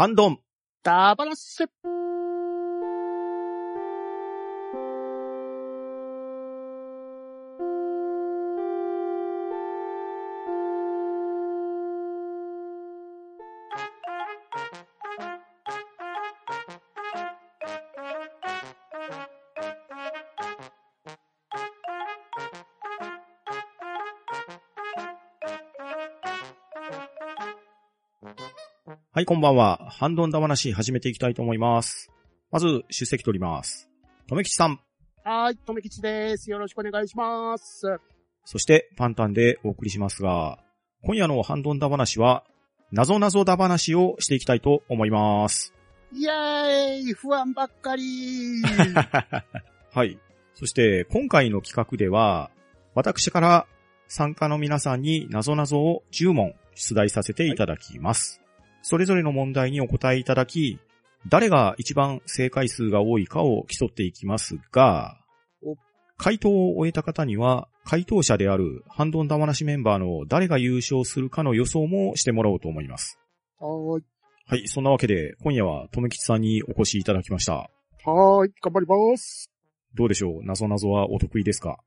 ハンドン。ダバラッシュはい、こんばんは。ハンドンダ話始めていきたいと思います。まず、出席取ります。とめきちさん。はい、とめきちです。よろしくお願いします。そして、パンタンでお送りしますが、今夜のハンドンダ話は、謎謎ダ話をしていきたいと思います。イェーイ不安ばっかり はい。そして、今回の企画では、私から参加の皆さんに謎々を10問出題させていただきます。それぞれの問題にお答えいただき、誰が一番正解数が多いかを競っていきますがお、回答を終えた方には、回答者であるハンドンダ話メンバーの誰が優勝するかの予想もしてもらおうと思います。はーい。はい、そんなわけで、今夜はとめきちさんにお越しいただきました。はーい、頑張ります。どうでしょう？謎々はお得意ですか？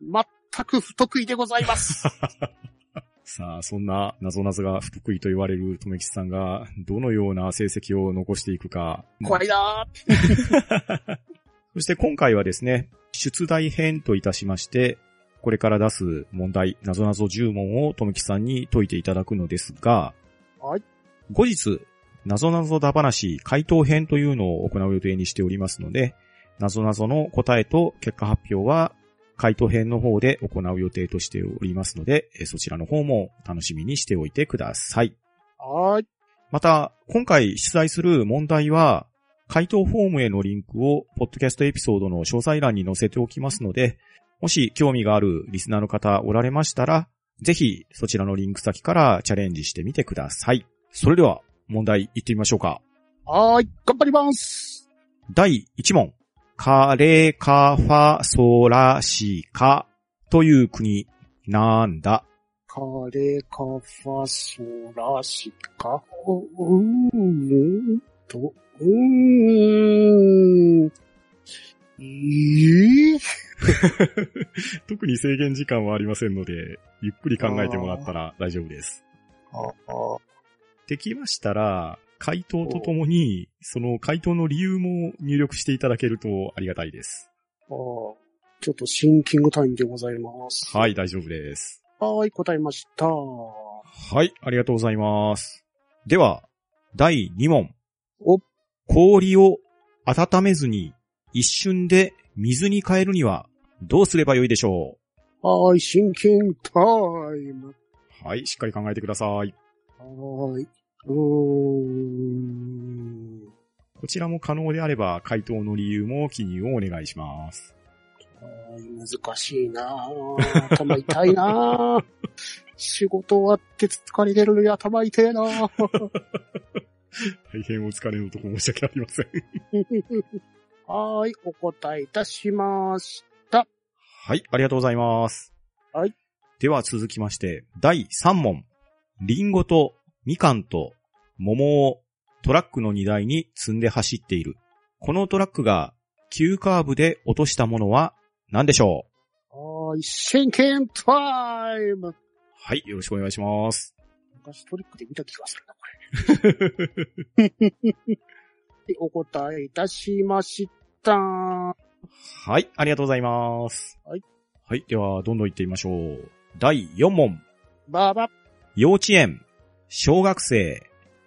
全く不得意でございます。さあ、そんな謎々が不得意と言われるとめきちさんが、どのような成績を残していくか。怖いなー そして今回はですね、出題編といたしまして、これから出す問題、謎々10問をとめきさんに解いていただくのですが、はい。後日、謎々だ話回答編というのを行う予定にしておりますので、謎々の答えと結果発表は回答編の方で行う予定としておりますので、えーそちらの方も楽しみにしておいてください。はーい。また、今回出題する問題は、回答フォームへのリンクを、ポッドキャストエピソードの詳細欄に載せておきますので、もし興味があるリスナーの方おられましたら、ぜひそちらのリンク先からチャレンジしてみてください。それでは、問題行ってみましょうか。はーい、頑張ります。第1問。カレカファソラシカという国、なんだ。カレカファソラシカ。うー。んと、うー。ん。えー、特に制限時間はありませんので、ゆっくり考えてもらったら大丈夫です。できましたら、回答とともに、その回答の理由も入力していただけるとありがたいです。ああちょっとシンキングタイムでございます。はい、大丈夫です。はーい、答えました。はい、ありがとうございます。では、第2問。お氷を温めずに一瞬で水に変えるにはどうすればよいでしょはーい、シンキングタイム。うはい、しっかり考えてください。はーい。うーん。こちらも可能であれば回答の理由も記入をお願いします。難しいなぁ。頭痛いなぁ。仕事終わって疲れてるのに頭痛いなぁ。大変お疲れのとこ申し訳ありません。はーい、お答えいたしました。はい、ありがとうございます。はい。では続きまして、第3問。リンゴとみかんと桃をトラックの荷台に積んで走っている。このトラックが急カーブで落としたものは何でしょう？はーい、シンキングタイム。はい、よろしくお願いします。昔トリックで見た気がするな、これ。はいお答えいたしました。はい、ありがとうございます。はい。はい、ではどんどん行ってみましょう。第4問。ばば。幼稚園、小学生、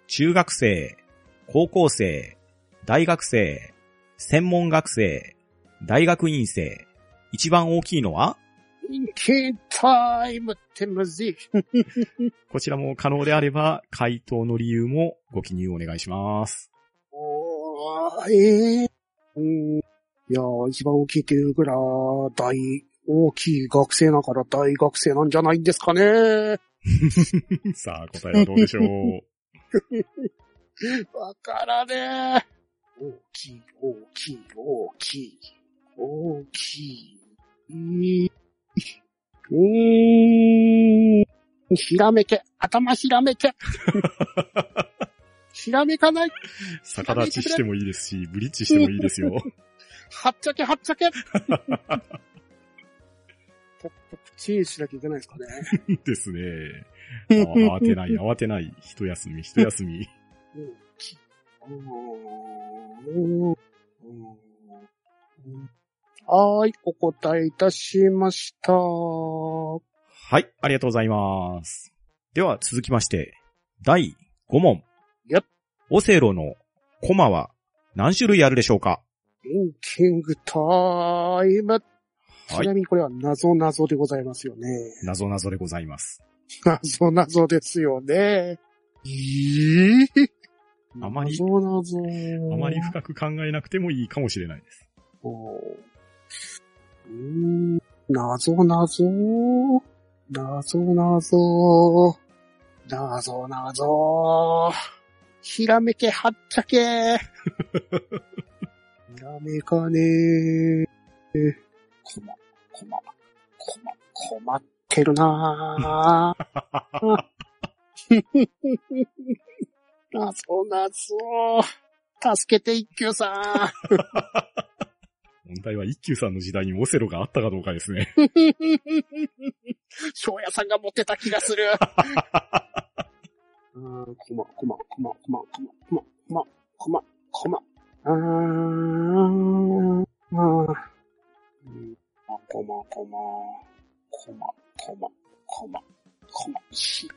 中学生、高校生、大学生、専門学生、大学院生、一番大きいのは？シンキングタイムってむずい。こちらも可能であれば、回答の理由もご記入お願いします。おー、ええうん。いやー、一番大きいっていうぐらい、大、大きい学生だから大学生なんじゃないんですかね。さあ、答えはどうでしょう？わからねえ。大きい、大きい、大きい、大きい。うーん。ひらめけ、頭ひらめけ。ひらめかない？逆立ちしてもいいですし、ブリッジしてもいいですよ。はっちゃけはっちゃけ。ポップチンしなきゃいけないですかね。ですね。あ慌てない、慌てない。一休み、一休み。はーい、お答えいたしました。はい、ありがとうございます。では続きまして、第5問。やっオセロのコマは何種類あるでしょうか？リンキングタイム。ちはいなみにこれは謎謎でございますよね。謎謎でございます。謎謎ですよね。えー、あまり？謎謎。あまり深く考えなくてもいいかもしれないです。おうーん、謎謎。謎謎。謎謎。ひらめけはっちゃけ。ひらめかねー。こま、こま、こま、困ってるなぁ。謎謎。助けて一休さん。問題は一休さんの時代にオセロがあったかどうかですね。翔也さんが持ってた気がする。うん、こま、こま、こま、こま、こま、こま、こま、こま、こま。うーん、うん。こま、こま、こま、こま、こま、こま、し。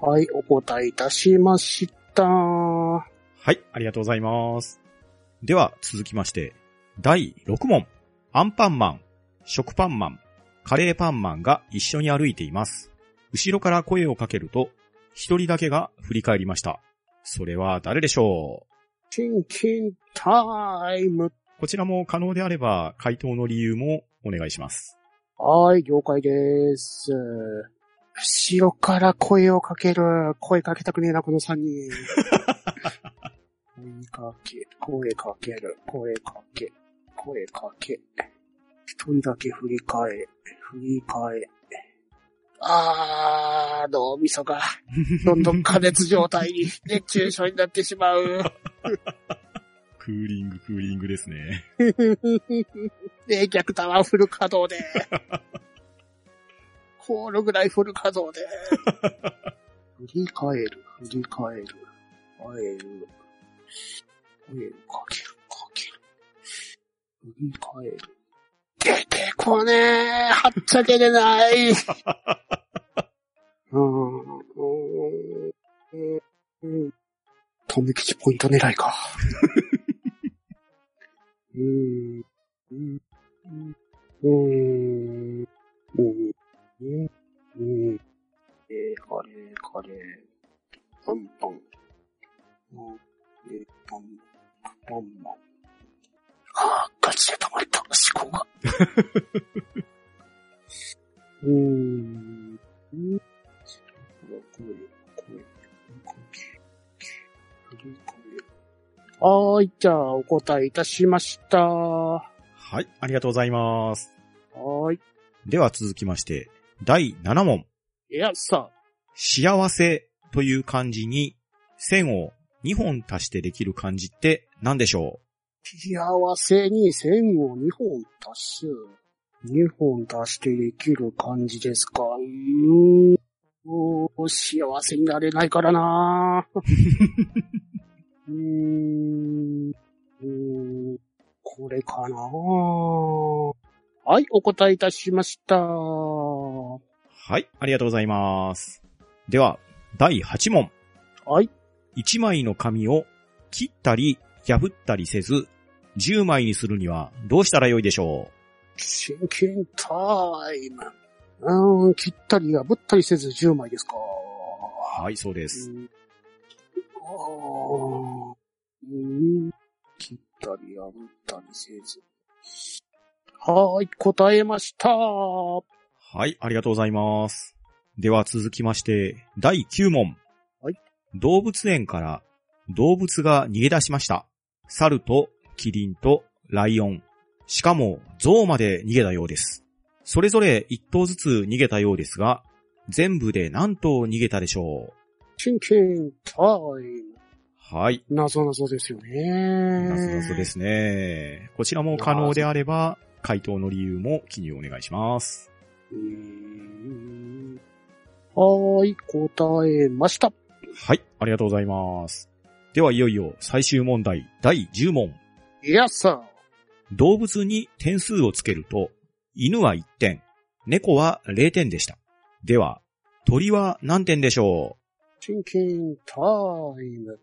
はい、お答えいたしました。はい、ありがとうございます。では続きまして、第6問。アンパンマン、食パンマン、カレーパンマンが一緒に歩いています。後ろから声をかけると、一人だけが振り返りました。それは誰でしょう？キンキンタイム。こちらも可能であれば回答の理由もお願いします。はい、了解です。後ろから声をかける。声かけたくねえな、この3人。声かけ、声かける、声かけ、声かけ。一人だけ振り返え、振り返え。あー、脳みそが、どんどん加熱状態に熱中症になってしまう。クーリング、クーリングですね。冷却タワーフル稼働で。コールぐらいフル稼働で。振り返る、振り返る、返る。声をかける、かける。振り返る。出てこねえ。はっちゃけれない。うーん、うーん、うん。とめきちポイント狙いか。うん、うん、うん、うん、うん、うん。えー、カレー、カレー。パンパン。うん、えー、パン、パンマン。ああ、ガチで溜まった、思考が。じゃあ、お答えいたしました。ははい、ありがとうございます。ーい。では続きまして、第7問。いや、さ、幸せという漢字に線を2本足してできる漢字って何でしょ幸せに線を2本足す。2本足してできる感じですか？うーん。幸せになれないからな うーん。うーん。これかなはい、お答えいたしました。はうはい、ありがとうございます。では、第8問。い。1枚の紙を切ったり破ったりせず、10枚にするにはどうしたらよいでしょシンキンタイム。うーん、切ったり破ったりせず10枚ですか。うはい、そうです。うん切ったり破ったりせず。はーい、答えました。ははい、ありがとうございます。では続きまして、第9問。はい。動物園から動物が逃げ出しました。猿とキリンとライオン。しかも象まで逃げたようです。それぞれ1頭ずつ逃げたようですが、全部で何頭逃げたでしょう？チ真剣タイム。はい。謎謎ですよね。なぞなぞですね。こちらも可能であれば、回答の理由も記入お願いします。はーい、答えました。はい。ありがとうございます。では、いよいよ最終問題第10問。いやさ、動物に点数をつけると、犬は1点、猫は0点でした。では、鳥は何点でしょ真剣タイム。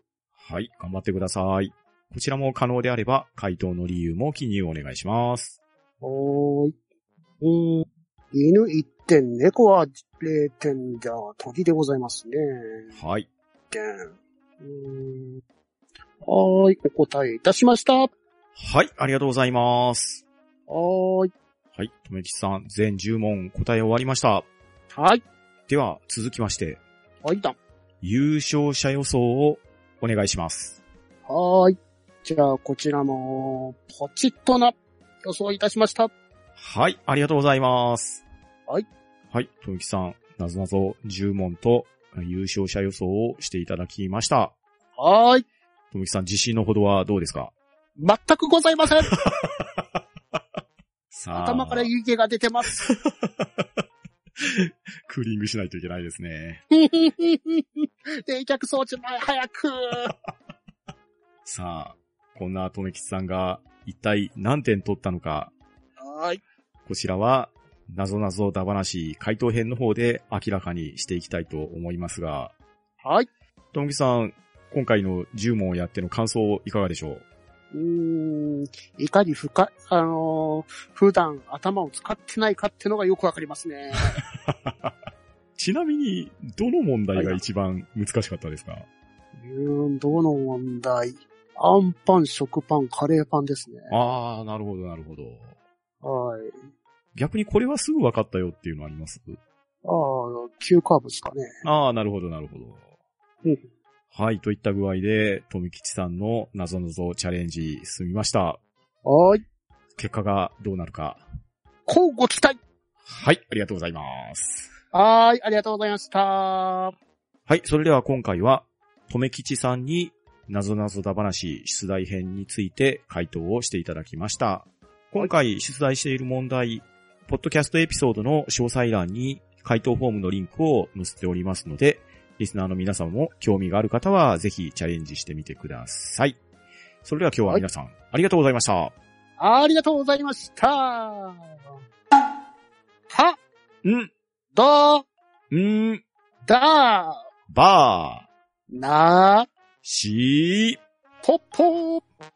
うはい。頑張ってください。こちらも可能であれば、回答の理由も記入お願いします。はーい。うーん。犬1点、猫は0点じゃ、鳥でございますね。はい。点。うーん。はーい、お答えいたしました。ははい。ありがとうございます。ーい。はい。とめきちさん、全10問答え終わりました。はい。では、続きまして、はいだ。優勝者予想をお願いします。はーい。じゃあ、こちらも、ポチッとな、予想いたしました。はい。ありがとうございます。はい。はい。とめきさん、なぞなぞ10問と優勝者予想をしていただきました。はーい。とめきさん、自信のほどはどうですか？全くございません。頭から湯気が出てます。クーリングしないといけないですね。冷却装置前早く。さあ、こんなとめきちさんが一体何点取ったのか、はーい。こちらは、なぞなぞだ話回答編の方で明らかにしていきたいと思いますが、はい。ともきさん、今回の10問をやっての感想いかがでしょう？うーん、いかに深い、あのー普段頭を使ってないかってのがよくわかりますね。ちなみに、どの問題が一番難しかったですか？うーん、どの問題？アンパン、食パン、カレーパンですね。ああ、なるほど、なるほど。はい。逆にこれはすぐ分かったよっていうのあります？ああ、急カーブですかね。ああ、なるほど、なるほど。うんはい、といった具合で、とみきちさんのなぞチャレンジ進みました。はい。結果がどうなるか。こうご期待はい、ありがとうございます。はーい、ありがとうございました。はい、それでは今回は、とめきちさんに、なぞなぞだ話出題編について回答をしていただきました。今回出題している問題、ポッドキャストエピソードの詳細欄に回答フォームのリンクを載せておりますので、リスナーの皆様も興味がある方はぜひチャレンジしてみてください。それでは今日は皆さん、ありがとうございました。ありがとうございました。は、ん、ど、ん、だ、ばー、な、しー、ぽっぽー。